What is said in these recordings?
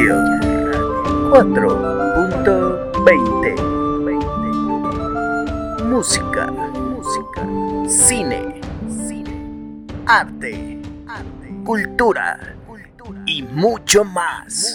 Radio. 4.20 Música, música, cine, cine, arte, arte, cultura, cultura. Y mucho más.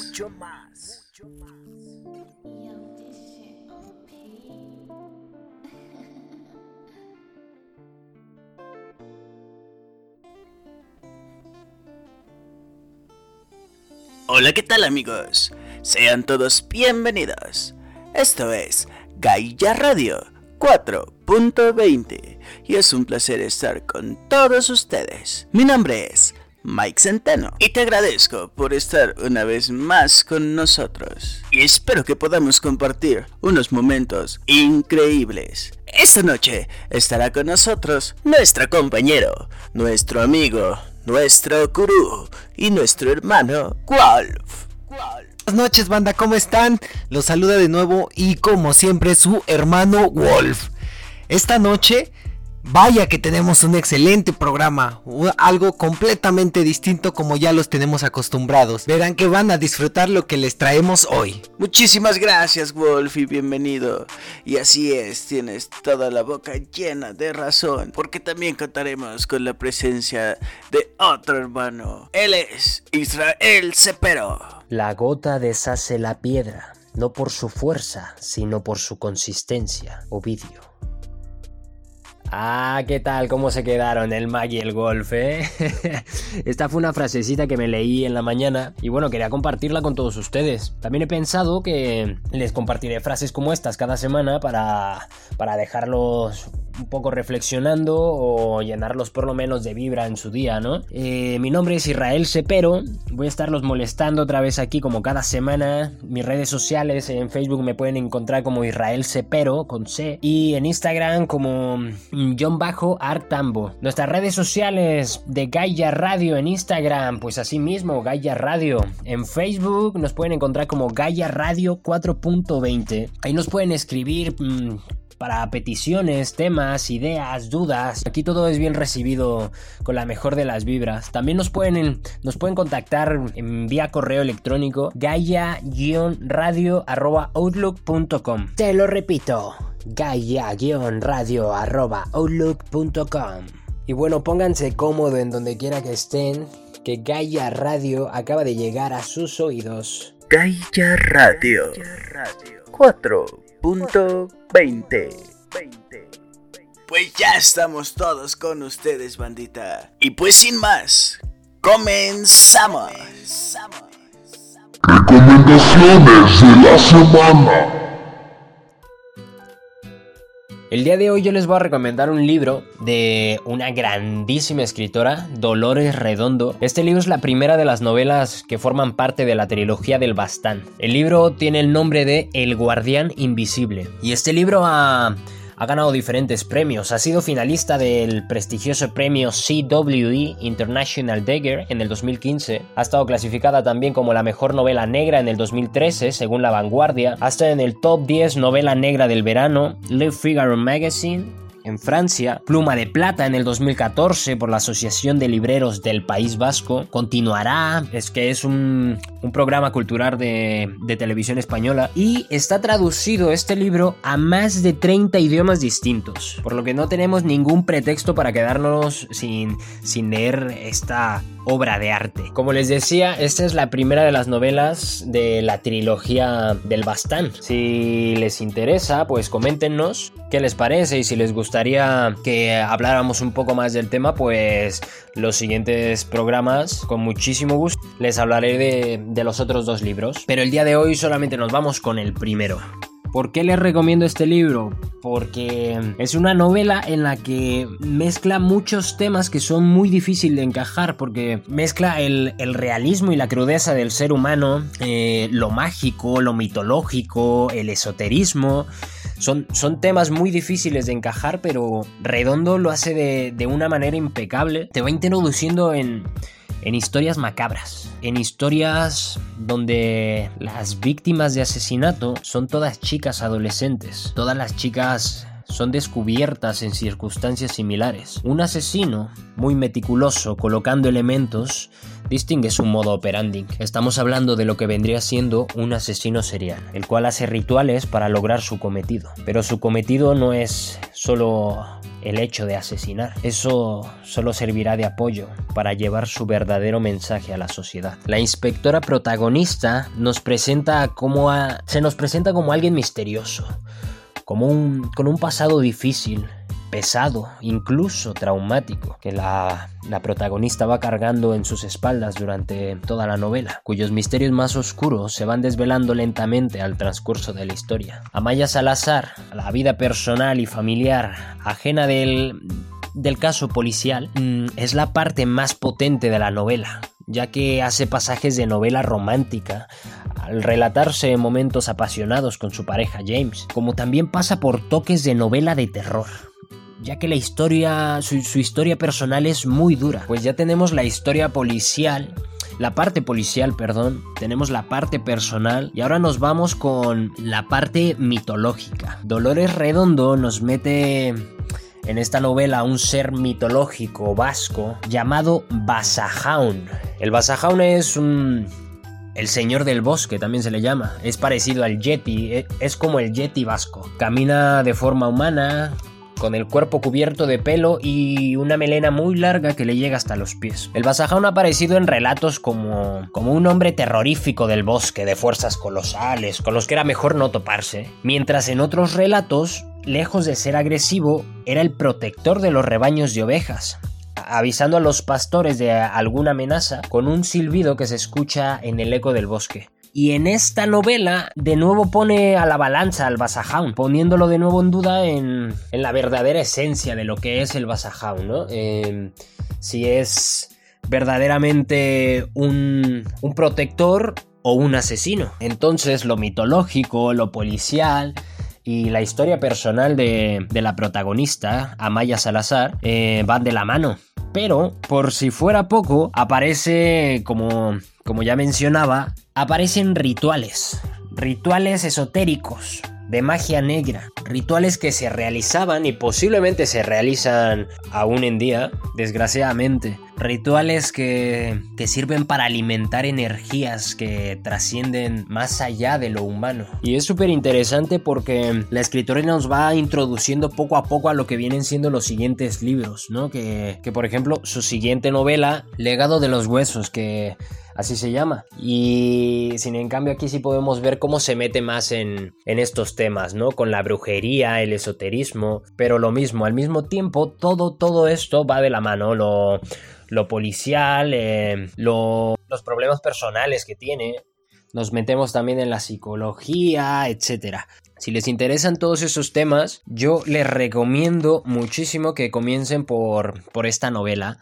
Hola, ¿qué tal amigos? Sean todos bienvenidos. Esto es Gaia Radio 4.20 y es un placer estar con todos ustedes. Mi nombre es Mike Centeno y te agradezco por estar una vez más con nosotros y espero que podamos compartir unos momentos increíbles. Esta noche estará con nosotros nuestro compañero, nuestro amigo, nuestro gurú y nuestro hermano Wolf. Buenas noches banda, ¿cómo están? Los saluda de nuevo y como siempre su hermano Wolf. Esta noche, vaya que tenemos un excelente programa, algo completamente distinto como ya los tenemos acostumbrados. Verán que van a disfrutar lo que les traemos hoy. Muchísimas gracias Wolf y bienvenido. Y así es, tienes toda la boca llena de razón, porque también contaremos con la presencia de otro hermano. Él es Israel Cepero. La gota deshace la piedra, no por su fuerza, sino por su consistencia. Ovidio. Ah, ¿qué tal? ¿Cómo se quedaron el Mag y el Golf, eh? Esta fue una frasecita que me leí en la mañana y bueno, quería compartirla con todos ustedes. También he pensado que les compartiré frases como estas cada semana para, para dejarlos un poco reflexionando o llenarlos por lo menos de vibra en su día, ¿no? Eh, mi nombre es Israel Cepero, voy a estarlos molestando otra vez aquí como cada semana. Mis redes sociales en Facebook me pueden encontrar como Israel Cepero con C y en Instagram como mm, John Bajo Artambo. Nuestras redes sociales de Gaia Radio en Instagram, pues así mismo Gaia Radio. En Facebook nos pueden encontrar como Gaia Radio 4.20. Ahí nos pueden escribir mm, para peticiones, temas, ideas, dudas. Aquí todo es bien recibido con la mejor de las vibras. También nos pueden, nos pueden contactar en vía correo electrónico gaia-radio.outlook.com. Te lo repito, gaia-radio.outlook.com. Y bueno, pónganse cómodo en donde quiera que estén, que Gaia Radio acaba de llegar a sus oídos. Gaia Radio 4.20 Pues ya estamos todos con ustedes, bandita. Y pues sin más, comenzamos. Recomendaciones de la semana. El día de hoy yo les voy a recomendar un libro de una grandísima escritora, Dolores Redondo. Este libro es la primera de las novelas que forman parte de la trilogía del Bastán. El libro tiene el nombre de El Guardián Invisible. Y este libro ha, ha ganado diferentes premios. Ha sido finalista del prestigioso premio CWE International Dagger en el 2015. Ha estado clasificada también como la mejor novela negra en el 2013, según La Vanguardia. Ha estado en el top 10 novela negra del verano, Le Figaro Magazine. En Francia, Pluma de Plata en el 2014 por la Asociación de Libreros del País Vasco. Continuará, es que es un, programa cultural de, televisión española. Y está traducido este libro a más de 30 idiomas distintos. Por lo que no tenemos ningún pretexto para quedarnos sin, sin leer esta obra de arte. Como les decía, esta es la primera de las novelas de la trilogía del Bastán. Si les interesa, pues coméntenos qué les parece y si les gustaría que habláramos un poco más del tema, pues los siguientes programas, con muchísimo gusto, les hablaré de, los otros dos libros. Pero el día de hoy solamente nos vamos con el primero. ¿Por qué les recomiendo este libro? Porque es una novela en la que mezcla muchos temas que son muy difíciles de encajar, porque mezcla el, el realismo y la crudeza del ser humano, eh, lo mágico, lo mitológico, el esoterismo. Son, son, temas muy difíciles de encajar, pero Redondo lo hace de, de una manera impecable. Te va introduciendo en, en historias macabras, en historias donde las víctimas de asesinato son todas chicas adolescentes, todas las chicas son descubiertas en circunstancias similares. Un asesino, muy meticuloso, colocando elementos, distingue su modo operandi. Estamos hablando de lo que vendría siendo un asesino serial, el cual hace rituales para lograr su cometido. Pero su cometido no es solo el hecho de asesinar. Eso solo servirá de apoyo para llevar su verdadero mensaje a la sociedad. La inspectora protagonista nos presenta como se nos presenta como alguien misterioso, como un, con un pasado difícil, pesado, incluso traumático, que la, la, protagonista va cargando en sus espaldas durante toda la novela, cuyos misterios más oscuros se van desvelando lentamente al transcurso de la historia. Amaya Salazar, la vida personal y familiar ajena del, del caso policial, mm, es la parte más potente de la novela, ya que hace pasajes de novela romántica, al relatarse momentos apasionados con su pareja James, como también pasa por toques de novela de terror ya que la historia, su, historia personal es muy dura. Pues ya tenemos la historia policial, la parte policial, perdón, tenemos la parte personal y ahora nos vamos con la parte mitológica. Dolores Redondo nos mete en esta novela un ser mitológico vasco llamado Basajaun. El Basajaun es un el señor del bosque también se le llama. Es parecido al Yeti, e, es como el Yeti vasco. Camina de forma humana, con el cuerpo cubierto de pelo y una melena muy larga que le llega hasta los pies. El Basajaun ha aparecido en relatos como, como un hombre terrorífico del bosque, de fuerzas colosales, con los que era mejor no toparse, mientras en otros relatos, lejos de ser agresivo, era el protector de los rebaños de ovejas avisando a los pastores de alguna amenaza con un silbido que se escucha en el eco del bosque. Y en esta novela, de nuevo pone a la balanza al Basajaun, poniéndolo de nuevo en duda en, la verdadera esencia de lo que es el Basajaun, ¿no? Em, si es verdaderamente un, un protector o un asesino. Entonces, lo mitológico, lo policial, y la historia personal de, la protagonista, Amaya Salazar, eh, van de la mano. Pero, por si fuera poco, aparece, como, como ya mencionaba, aparecen rituales, rituales esotéricos de magia negra, rituales que se realizaban y posiblemente se realizan aún en día, desgraciadamente, rituales que, que, sirven para alimentar energías que trascienden más allá de lo humano. Y es súper interesante porque la escritora nos va introduciendo poco a poco a lo que vienen siendo los siguientes libros, ¿no? Que, que por ejemplo su siguiente novela, Legado de los Huesos, que así se llama. Y sin en cambio aquí sí podemos ver cómo se mete más en, estos temas, ¿no? Con la brujería, el esoterismo, pero lo mismo, al mismo tiempo todo, todo esto va de la mano, lo, lo policial, eh, los problemas personales que tiene. Nos metemos también en la psicología, etcétera. Si les interesan todos esos temas, yo les recomiendo muchísimo que comiencen por, por esta novela.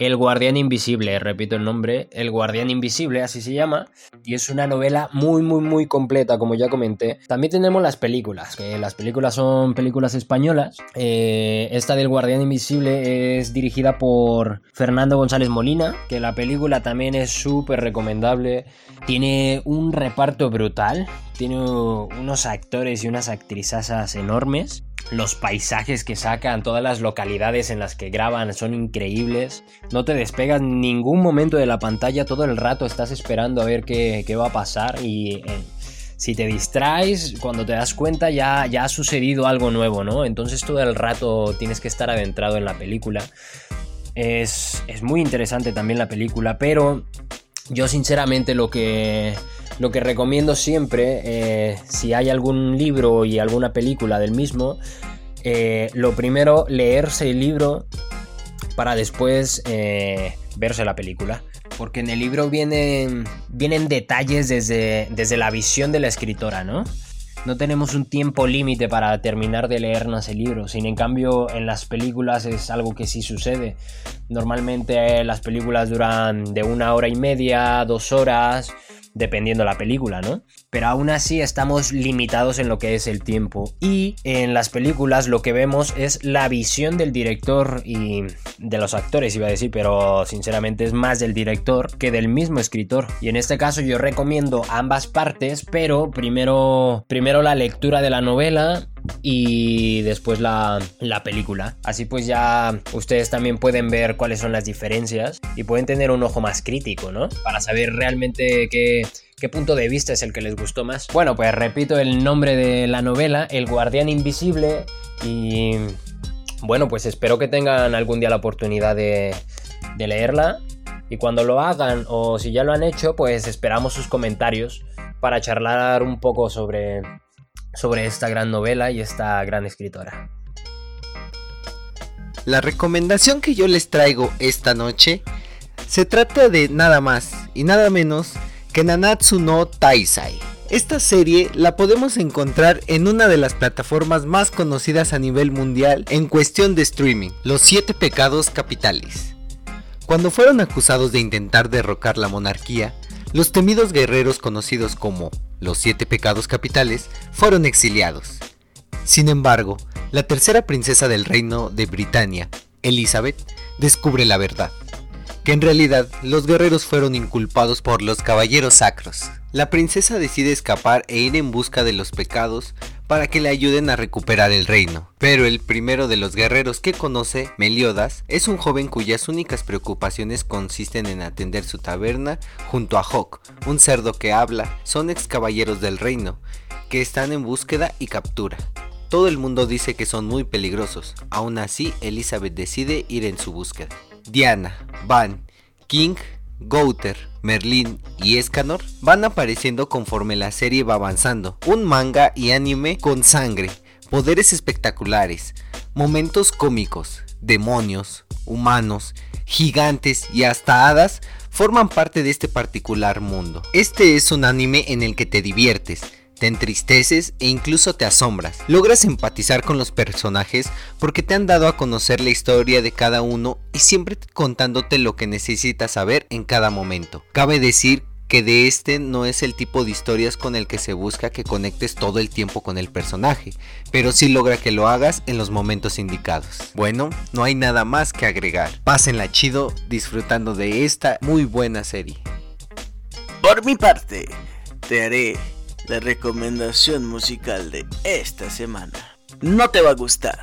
El Guardián Invisible, repito el nombre, El Guardián Invisible, así se llama, y es una novela muy, muy, muy completa, como ya comenté. También tenemos las películas, que las películas son películas españolas. Eh, esta del Guardián Invisible es dirigida por Fernando González Molina, que la película también es súper recomendable. Tiene un reparto brutal, tiene unos actores y unas actrizas enormes. Los paisajes que sacan, todas las localidades en las que graban son increíbles. No te despegas ningún momento de la pantalla, todo el rato estás esperando a ver qué, va a pasar y eh, si te distraes, cuando te das cuenta ya, ya ha sucedido algo nuevo, ¿no? Entonces todo el rato tienes que estar adentrado en la película. Es, es muy interesante también la película, pero yo sinceramente lo que lo que recomiendo siempre, eh, si hay algún libro y alguna película del mismo, eh, lo primero, leerse el libro para después eh, verse la película. Porque en el libro vienen, vienen detalles desde, desde la visión de la escritora, ¿no? No tenemos un tiempo límite para terminar de leernos el libro, sin en cambio en las películas es algo que sí sucede. Normalmente las películas duran de una hora y media, dos horas, dependiendo la película, ¿no? Pero aún así estamos limitados en lo que es el tiempo. Y en las películas lo que vemos es la visión del director y de los actores, iba a decir, pero sinceramente es más del director que del mismo escritor. Y en este caso yo recomiendo ambas partes, pero primero, primero la lectura de la novela y después la, la, película. Así pues ya ustedes también pueden ver cuáles son las diferencias y pueden tener un ojo más crítico, ¿no? Para saber realmente qué, qué punto de vista es el que les gustó más. Bueno, pues repito el nombre de la novela, El Guardián Invisible y... Bueno, pues espero que tengan algún día la oportunidad de, de leerla y cuando lo hagan o si ya lo han hecho, pues esperamos sus comentarios para charlar un poco sobre, sobre esta gran novela y esta gran escritora. La recomendación que yo les traigo esta noche se trata de nada más y nada menos que Nanatsu no Taisai. Esta serie la podemos encontrar en una de las plataformas más conocidas a nivel mundial en cuestión de streaming, Los Siete Pecados Capitales. Cuando fueron acusados de intentar derrocar la monarquía, los temidos guerreros conocidos como los siete pecados capitales fueron exiliados. Sin embargo, la tercera princesa del reino de Britania, Elizabeth, descubre la verdad, que en realidad los guerreros fueron inculpados por los caballeros sacros. La princesa decide escapar e ir en busca de los pecados para que le ayuden a recuperar el reino. Pero el primero de los guerreros que conoce, Meliodas, es un joven cuyas únicas preocupaciones consisten en atender su taberna junto a Hawk, un cerdo que habla, son ex caballeros del reino, que están en búsqueda y captura. Todo el mundo dice que son muy peligrosos, aún así Elizabeth decide ir en su búsqueda. Diana, Van, King, Gouter, Merlin y Escanor van apareciendo conforme la serie va avanzando. Un manga y anime con sangre, poderes espectaculares, momentos cómicos, demonios, humanos, gigantes y hasta hadas forman parte de este particular mundo. Este es un anime en el que te diviertes, te entristeces e incluso te asombras. Logras empatizar con los personajes porque te han dado a conocer la historia de cada uno y siempre contándote lo que necesitas saber en cada momento. Cabe decir que de este no es el tipo de historias con el que se busca que conectes todo el tiempo con el personaje, pero sí logra que lo hagas en los momentos indicados. Bueno, no hay nada más que agregar. Pásenla chido disfrutando de esta muy buena serie. Por mi parte, te haré la recomendación musical de esta semana. No te va a gustar.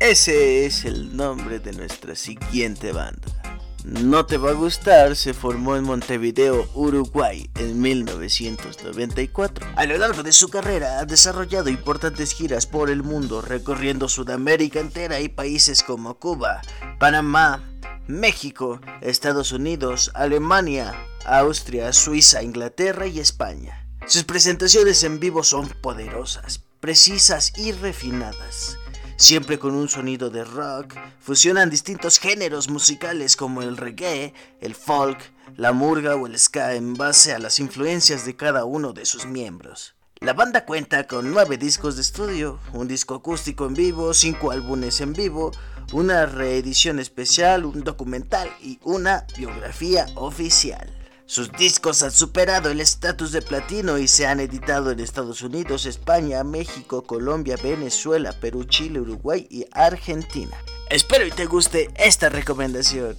Ese es el nombre de nuestra siguiente banda. No te va a gustar se formó en Montevideo, Uruguay, en 1994. A lo largo de su carrera ha desarrollado importantes giras por el mundo, recorriendo Sudamérica entera y países como Cuba, Panamá, México, Estados Unidos, Alemania, Austria, Suiza, Inglaterra y España. Sus presentaciones en vivo son poderosas, precisas y refinadas. Siempre con un sonido de rock, fusionan distintos géneros musicales como el reggae, el folk, la murga o el ska en base a las influencias de cada uno de sus miembros. La banda cuenta con nueve discos de estudio, un disco acústico en vivo, cinco álbumes en vivo, una reedición especial, un documental y una biografía oficial. Sus discos han superado el estatus de platino y se han editado en Estados Unidos, España, México, Colombia, Venezuela, Perú, Chile, Uruguay y Argentina. Espero y te guste esta recomendación.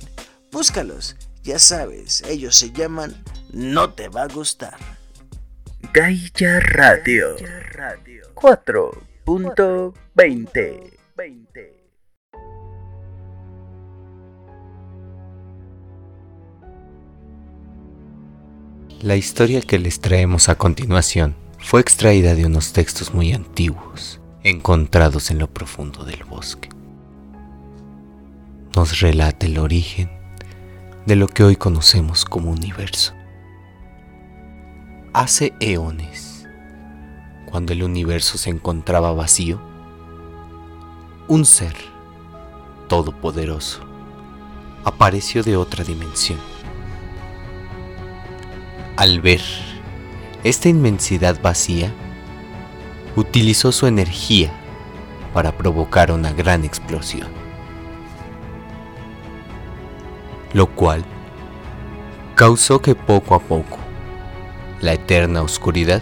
Búscalos, ya sabes, ellos se llaman No te va a gustar. Gaia Radio 4.20 La historia que les traemos a continuación fue extraída de unos textos muy antiguos, encontrados en lo profundo del bosque. Nos relata el origen de lo que hoy conocemos como universo. Hace eones, cuando el universo se encontraba vacío, un ser todopoderoso apareció de otra dimensión al ver esta inmensidad vacía, utilizó su energía para provocar una gran explosión, lo cual causó que poco a poco la eterna oscuridad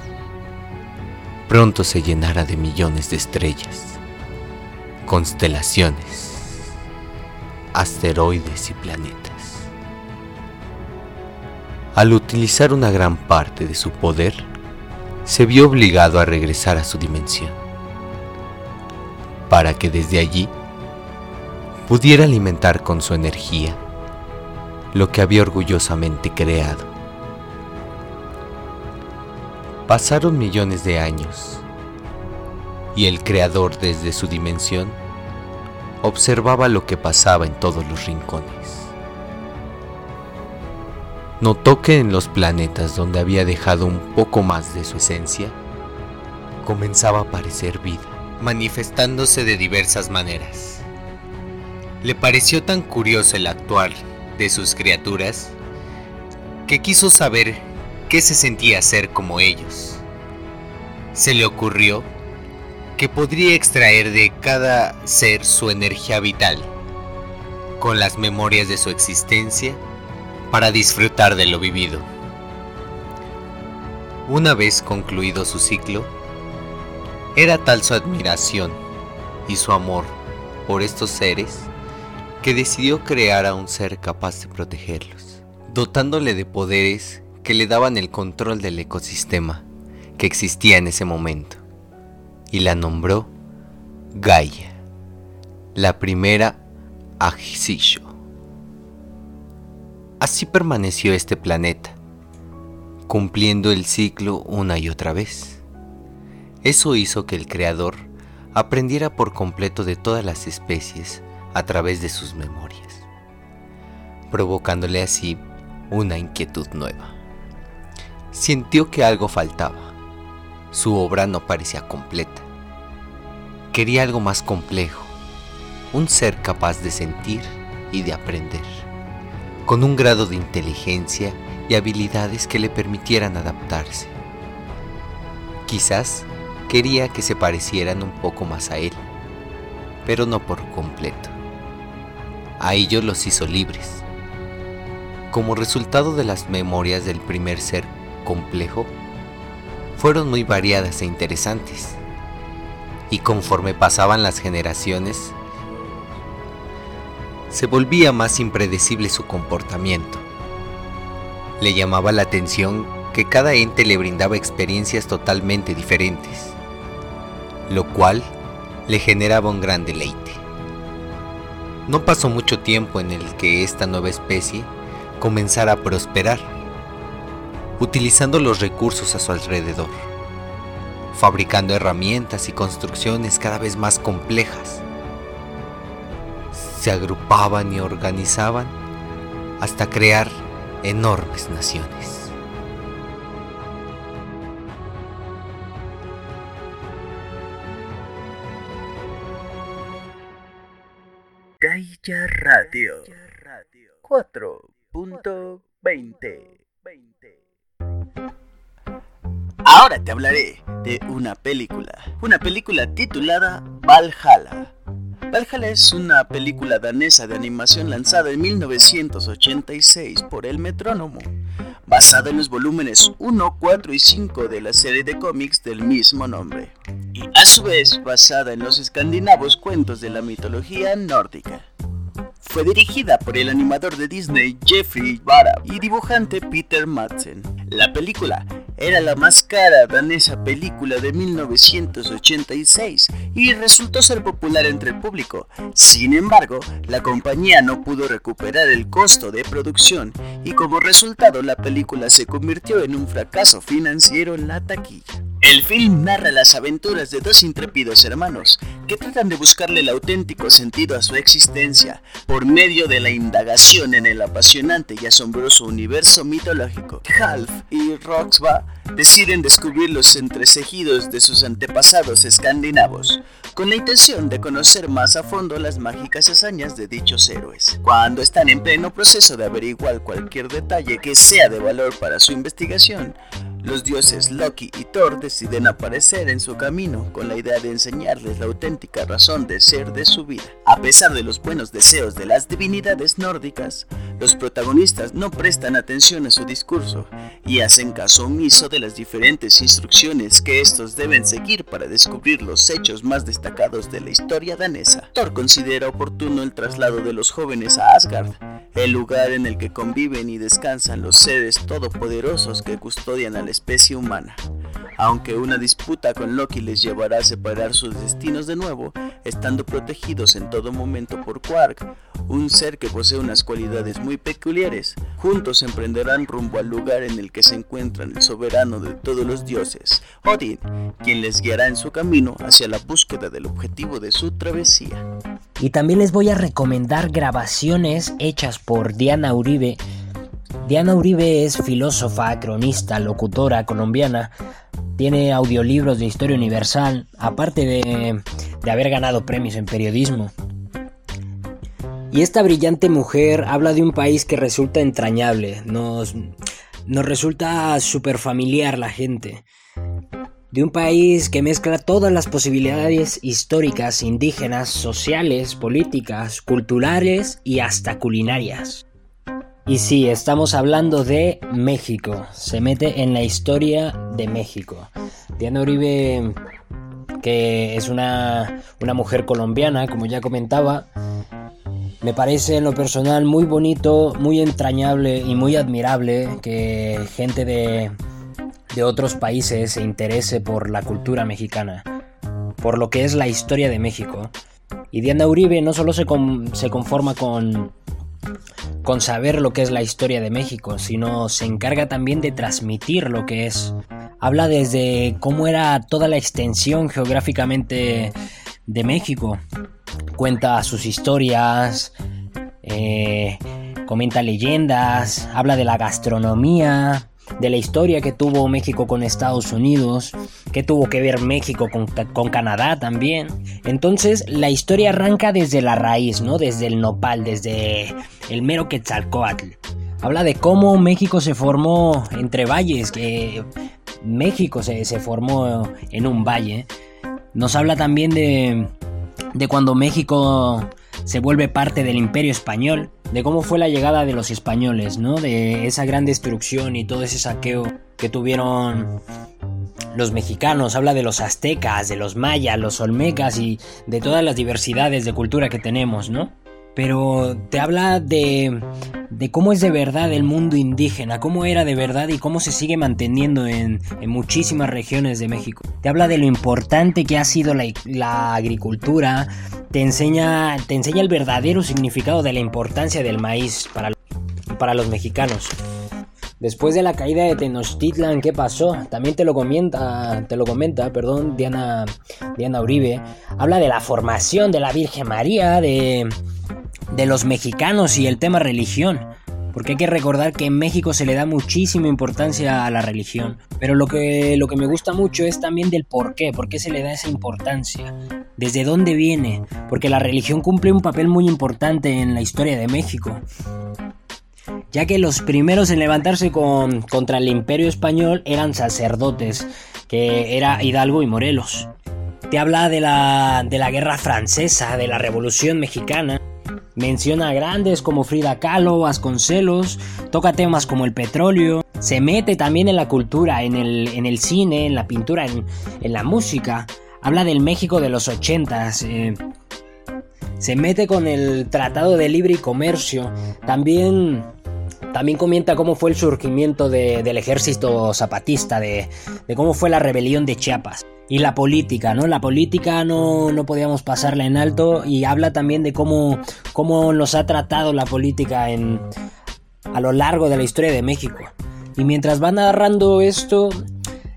pronto se llenara de millones de estrellas, constelaciones, asteroides y planetas. Al utilizar una gran parte de su poder, se vio obligado a regresar a su dimensión, para que desde allí pudiera alimentar con su energía lo que había orgullosamente creado. Pasaron millones de años y el creador desde su dimensión observaba lo que pasaba en todos los rincones. Notó que en los planetas donde había dejado un poco más de su esencia, comenzaba a aparecer vida, manifestándose de diversas maneras. Le pareció tan curioso el actuar de sus criaturas que quiso saber qué se sentía ser como ellos. Se le ocurrió que podría extraer de cada ser su energía vital, con las memorias de su existencia, para disfrutar de lo vivido. Una vez concluido su ciclo, era tal su admiración y su amor por estos seres que decidió crear a un ser capaz de protegerlos, dotándole de poderes que le daban el control del ecosistema que existía en ese momento, y la nombró Gaia, la primera Ajisisho. Así permaneció este planeta, cumpliendo el ciclo una y otra vez. Eso hizo que el Creador aprendiera por completo de todas las especies a través de sus memorias, provocándole así una inquietud nueva. Sintió que algo faltaba. Su obra no parecía completa. Quería algo más complejo, un ser capaz de sentir y de aprender, con un grado de inteligencia y habilidades que le permitieran adaptarse. Quizás quería que se parecieran un poco más a él, pero no por completo a ellos los hizo libres. Como resultado de las memorias del primer ser complejo, fueron muy variadas e interesantes. Y conforme pasaban las generaciones, se volvía más impredecible su comportamiento. Le llamaba la atención que cada ente le brindaba experiencias totalmente diferentes, lo cual le generaba un gran deleite. No pasó mucho tiempo en el que esta nueva especie comenzara a prosperar, utilizando los recursos a su alrededor, fabricando herramientas y construcciones cada vez más complejas. Se agrupaban y organizaban hasta crear enormes naciones. Gaia Radio 4.20 Ahora te hablaré de una película, una película titulada Valhalla. Valhalla es una película danesa de animación lanzada en 1986 por el Metrónomo, basada en los volúmenes 1, 4 y 5 de la serie de cómics del mismo nombre, y a su vez basada en los escandinavos cuentos de la mitología nórdica. Fue dirigida por el animador de Disney Jeffrey Vara y dibujante Peter Madsen. La película era la más cara danesa película de 1986 y resultó ser popular entre el público. Sin embargo, la compañía no pudo recuperar el costo de producción y como resultado la película se convirtió en un fracaso financiero en la taquilla. El film narra las aventuras de dos intrépidos hermanos que tratan de buscarle el auténtico sentido a su existencia por medio de la indagación en el apasionante y asombroso universo mitológico. Half y Roxba deciden descubrir los entrecejidos de sus antepasados escandinavos, con la intención de conocer más a fondo las mágicas hazañas de dichos héroes. Cuando están en pleno proceso de averiguar cualquier detalle que sea de valor para su investigación, los dioses Loki y Thor deciden aparecer en su camino con la idea de enseñarles la auténtica razón de ser de su vida. A pesar de los buenos deseos de las divinidades nórdicas, los protagonistas no prestan atención a su discurso y hacen caso omiso de las diferentes instrucciones que estos deben seguir para descubrir los hechos más destacados de la historia danesa. Thor considera oportuno el traslado de los jóvenes a Asgard, el lugar en el que conviven y descansan los seres todopoderosos que custodian a la especie humana. Aunque una disputa con Loki les llevará a separar sus destinos de nuevo, estando protegidos en todo momento por Quark, un ser que posee unas cualidades muy peculiares, juntos emprenderán rumbo al lugar en el que se encuentran el soberano de todos los dioses, Odin, quien les guiará en su camino hacia la búsqueda del objetivo de su travesía. Y también les voy a recomendar grabaciones hechas por Diana Uribe. Diana Uribe es filósofa, cronista, locutora colombiana. Tiene audiolibros de historia universal, aparte de, de haber ganado premios en periodismo. Y esta brillante mujer habla de un país que resulta entrañable, nos, nos resulta súper familiar la gente. De un país que mezcla todas las posibilidades históricas, indígenas, sociales, políticas, culturales y hasta culinarias. Y sí, estamos hablando de México. Se mete en la historia de México. Diana Uribe, que es una, una mujer colombiana, como ya comentaba, me parece en lo personal muy bonito, muy entrañable y muy admirable que gente de, otros países se interese por la cultura mexicana, por lo que es la historia de México. Y Diana Uribe no solo se, se conforma con, con saber lo que es la historia de México, sino se encarga también de transmitir lo que es. Habla desde cómo era toda la extensión geográficamente de México, cuenta sus historias, eh, comenta leyendas, habla de la gastronomía, de la historia que tuvo México con Estados Unidos, que tuvo que ver México con, con, Canadá también. Entonces la historia arranca desde la raíz, ¿no? Desde el nopal, desde el mero Quetzalcoatl. Habla de cómo México se formó entre valles, que México se, se formó en un valle. Nos habla también de, de cuando México se vuelve parte del imperio español, de cómo fue la llegada de los españoles, ¿no? De esa gran destrucción y todo ese saqueo que tuvieron los mexicanos, habla de los aztecas, de los mayas, los olmecas y de todas las diversidades de cultura que tenemos, ¿no? Pero te habla de, de cómo es de verdad el mundo indígena, cómo era de verdad y cómo se sigue manteniendo en, muchísimas regiones de México. Te habla de lo importante que ha sido la, agricultura, te enseña, te enseña el verdadero significado de la importancia del maíz para, para los mexicanos. Después de la caída de Tenochtitlan, ¿qué pasó? También te lo comenta, te lo comenta, perdón, Diana, Diana Uribe. Habla de la formación de la Virgen María, de, de los mexicanos y el tema religión. Porque hay que recordar que en México se le da muchísima importancia a la religión. Pero lo que, lo que me gusta mucho es también del por qué, por qué se le da esa importancia. ¿Desde dónde viene? Porque la religión cumple un papel muy importante en la historia de México. Ya que los primeros en levantarse con, contra el imperio español eran sacerdotes, que era Hidalgo y Morelos. Te habla de la, de la guerra francesa, de la revolución mexicana Menciona grandes como Frida Kahlo, Vasconcelos, toca temas como el petróleo, se mete también en la cultura, en el, en el cine, en la pintura, en, la música. Habla del México de los ochentas. Eh, se mete con el Tratado de Libre Comercio. También también comenta cómo fue el surgimiento del ejército zapatista, de, cómo fue la rebelión de Chiapas. Y la política, ¿no? La política no, no podíamos pasarla en alto y habla también de cómo, cómo nos ha tratado la política en, a lo largo de la historia de México. Y mientras va narrando esto,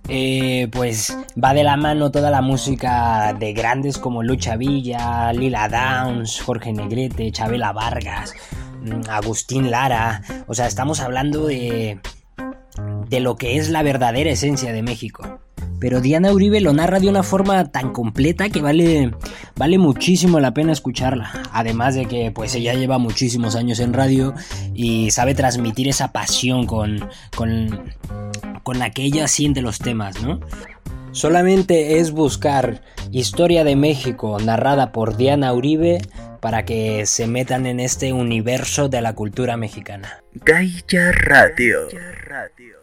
eh, pues va de la mano toda la música de grandes como Lucha Villa, Lila Downs, Jorge Negrete, Chabela Vargas. Mm, Agustín Lara. O sea, estamos hablando de, de lo que es la verdadera esencia de México. Pero Diana Uribe lo narra de una forma tan completa que vale, vale muchísimo la pena escucharla. Además de que pues ella lleva muchísimos años en radio y sabe transmitir esa pasión con, con, con la que ella siente los temas, ¿no? Solamente es buscar Historia de México narrada por Diana Uribe para que se metan en este universo de la cultura mexicana. Gaia Radio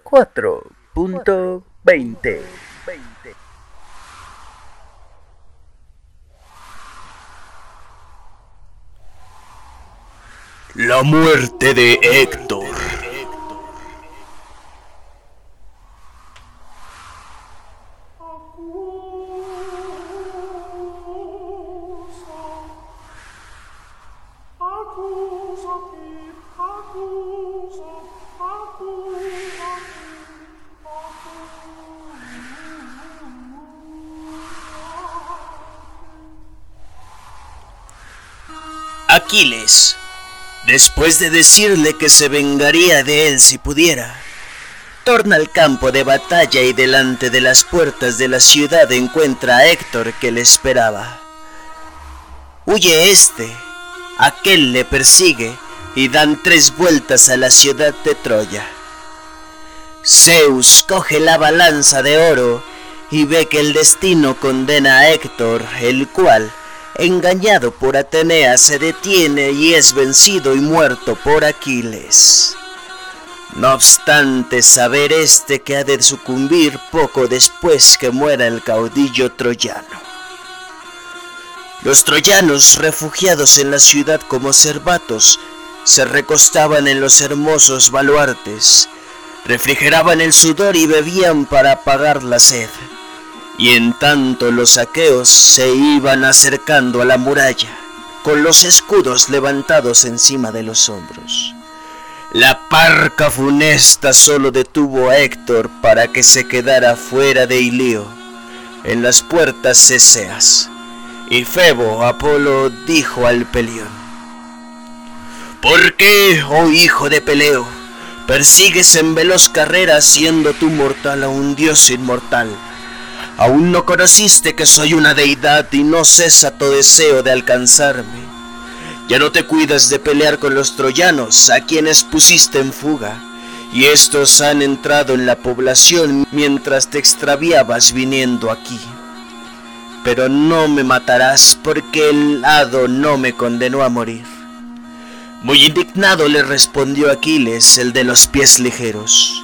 4.20 La muerte de Héctor. Aquiles después de decirle que se vengaría de él si pudiera, torna al campo de batalla y delante de las puertas de la ciudad encuentra a Héctor que le esperaba. Huye este, aquel le persigue y dan tres vueltas a la ciudad de Troya. Zeus coge la balanza de oro y ve que el destino condena a Héctor, el cual, engañado por Atenea, se detiene y es vencido y muerto por Aquiles. No obstante saber este que ha de sucumbir poco después que muera el caudillo troyano. Los troyanos, refugiados en la ciudad como cervatos, se recostaban en los hermosos baluartes, refrigeraban el sudor y bebían para apagar la sed. Y en tanto los aqueos se iban acercando a la muralla, con los escudos levantados encima de los hombros. La parca funesta solo detuvo a Héctor para que se quedara fuera de Ilío, en las puertas ceseas. Y Febo Apolo dijo al Pelión, ¿Por qué, oh hijo de Peleo, persigues en veloz carrera siendo tú mortal a un dios inmortal? Aún no conociste que soy una deidad y no cesa tu deseo de alcanzarme. Ya no te cuidas de pelear con los troyanos, a quienes pusiste en fuga, y estos han entrado en la población mientras te extraviabas viniendo aquí. Pero no me matarás porque el hado no me condenó a morir. Muy indignado le respondió Aquiles, el de los pies ligeros.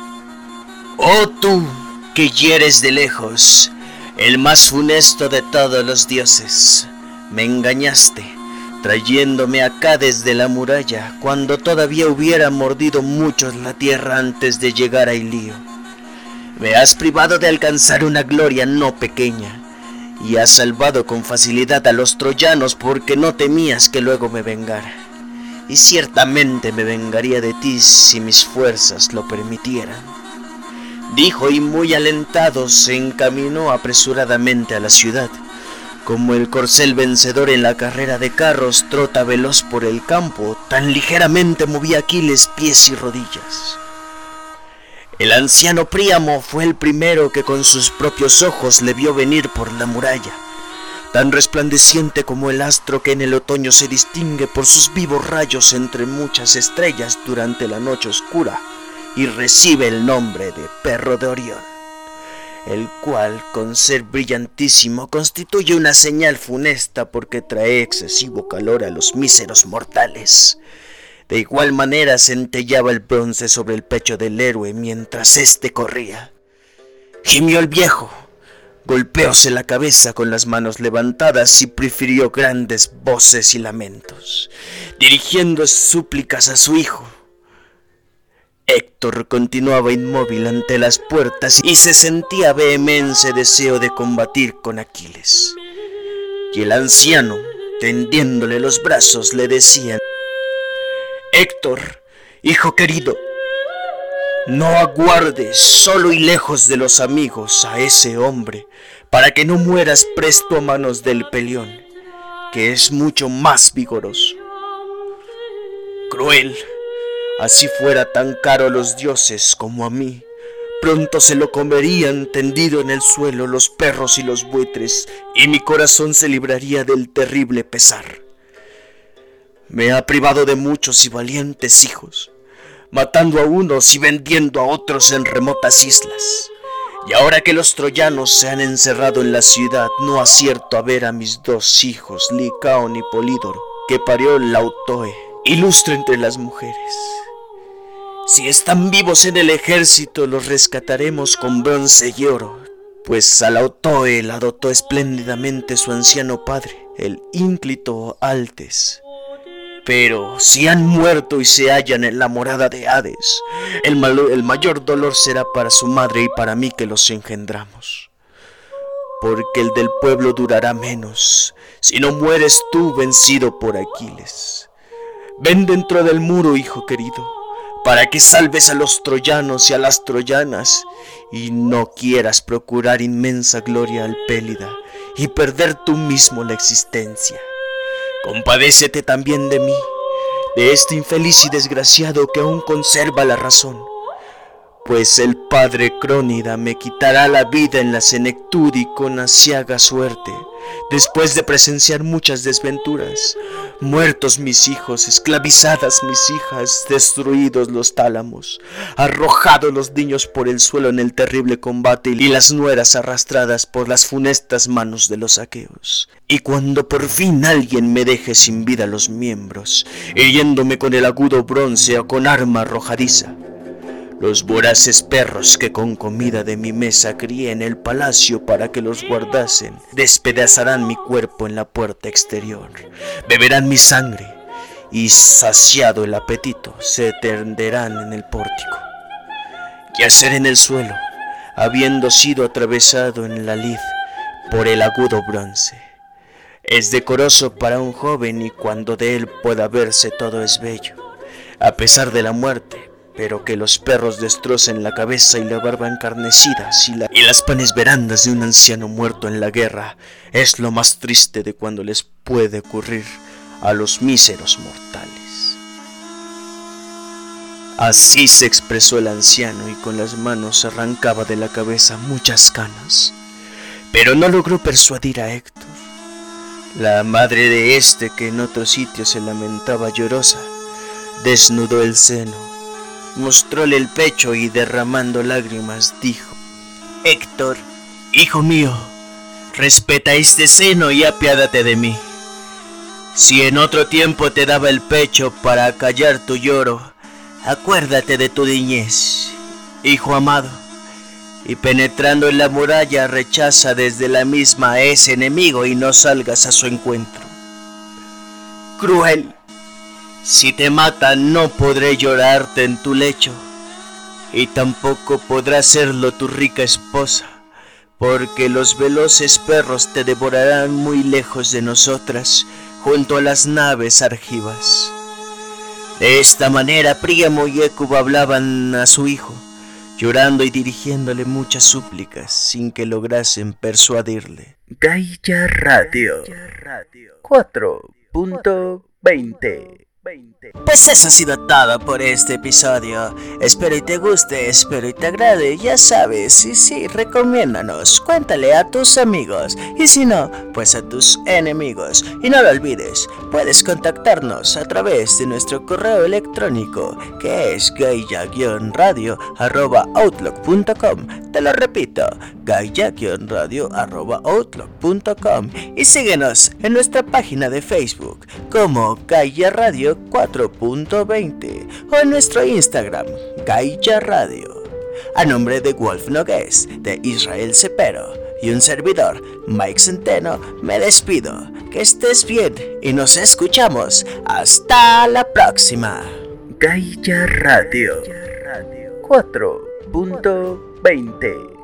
Oh tú, que hieres de lejos, el más funesto de todos los dioses, me engañaste trayéndome acá desde la muralla, cuando todavía hubiera mordido muchos la tierra antes de llegar a Ilío. Me has privado de alcanzar una gloria no pequeña, y has salvado con facilidad a los troyanos porque no temías que luego me vengara. Y ciertamente me vengaría de ti si mis fuerzas lo permitieran. Dijo y muy alentado se encaminó apresuradamente a la ciudad como el corcel vencedor en la carrera de carros trota veloz por el campo, tan ligeramente movía Aquiles pies y rodillas. El anciano Príamo fue el primero que con sus propios ojos le vio venir por la muralla, tan resplandeciente como el astro que en el otoño se distingue por sus vivos rayos entre muchas estrellas durante la noche oscura, y recibe el nombre de perro de Orión el cual, con ser brillantísimo, constituye una señal funesta porque trae excesivo calor a los míseros mortales. De igual manera centellaba el bronce sobre el pecho del héroe mientras éste corría. Gimió el viejo, golpeóse la cabeza con las manos levantadas y prefirió grandes voces y lamentos, dirigiendo súplicas a su hijo Héctor continuaba inmóvil ante las puertas y se sentía vehemente deseo de combatir con Aquiles. Y el anciano, tendiéndole los brazos, le decía, Héctor, hijo querido, no aguardes solo y lejos de los amigos a ese hombre, para que no mueras presto a manos del pelión, que es mucho más vigoroso. Cruel, Así fuera tan caro los dioses como a mí, pronto se lo comerían tendido en el suelo los perros y los buitres, y mi corazón se libraría del terrible pesar. Me ha privado de muchos y valientes hijos, matando a unos y vendiendo a otros en remotas islas. Y ahora que los troyanos se han encerrado en la ciudad, no acierto a ver a mis dos hijos, Licaón y Polídoro, que parió Lautoe, ilustre entre las mujeres. Si están vivos en el ejército, los rescataremos con bronce y oro, pues al Autoe la dotó espléndidamente su anciano padre, el ínclito Altes. Pero si han muerto y se hallan en la morada de Hades, el, el mayor dolor será para su madre y para mí que los engendramos. Porque el del pueblo durará menos, si no mueres tú vencido por Aquiles. Ven dentro del muro, hijo querido para que salves a los troyanos y a las troyanas, y no quieras procurar inmensa gloria al Pélida y perder tú mismo la existencia. Compadécete también de mí, de este infeliz y desgraciado que aún conserva la razón pues el padre Crónida me quitará la vida en la senectud y con asiaga suerte, después de presenciar muchas desventuras, muertos mis hijos, esclavizadas mis hijas, destruidos los tálamos, arrojados los niños por el suelo en el terrible combate y las nueras arrastradas por las funestas manos de los aqueos. Y cuando por fin alguien me deje sin vida los miembros, hiriéndome con el agudo bronce o con arma arrojadiza, los voraces perros que con comida de mi mesa crié en el palacio para que los guardasen, despedazarán mi cuerpo en la puerta exterior, beberán mi sangre y saciado el apetito se tenderán en el pórtico. Yacer en el suelo, habiendo sido atravesado en la lid por el agudo bronce. Es decoroso para un joven y cuando de él pueda verse todo es bello. A pesar de la muerte, pero que los perros destrocen la cabeza y la barba encarnecida y, y las panes verandas de un anciano muerto en la guerra es lo más triste de cuando les puede ocurrir a los míseros mortales. Así se expresó el anciano y con las manos arrancaba de la cabeza muchas canas, pero no logró persuadir a Héctor. La madre de este, que en otro sitio se lamentaba llorosa, desnudó el seno mostróle el pecho y derramando lágrimas dijo, Héctor, hijo mío, respeta este seno y apiádate de mí. Si en otro tiempo te daba el pecho para callar tu lloro, acuérdate de tu niñez, hijo amado, y penetrando en la muralla rechaza desde la misma a ese enemigo y no salgas a su encuentro. Cruel, si te matan no podré llorarte en tu lecho, y tampoco podrá serlo tu rica esposa, porque los veloces perros te devorarán muy lejos de nosotras, junto a las naves argivas. De esta manera Príamo y Écubo hablaban a su hijo, llorando y dirigiéndole muchas súplicas sin que lograsen persuadirle. Gaia Radio 4.20 pues eso ha sido todo por este episodio. Espero y te guste, espero y te agrade. Ya sabes, y sí, recomiéndanos, cuéntale a tus amigos. Y si no, pues a tus enemigos. Y no lo olvides, puedes contactarnos a través de nuestro correo electrónico, que es gaya-radio.outlook.com. Te lo repito, gaya-radio.outlook.com. Y síguenos en nuestra página de Facebook como Gaya Radio 4.20 o en nuestro Instagram, Gaia Radio. A nombre de Wolf Nogues, de Israel Cepero y un servidor, Mike Centeno, me despido. Que estés bien y nos escuchamos. Hasta la próxima. Gaia Radio 4.20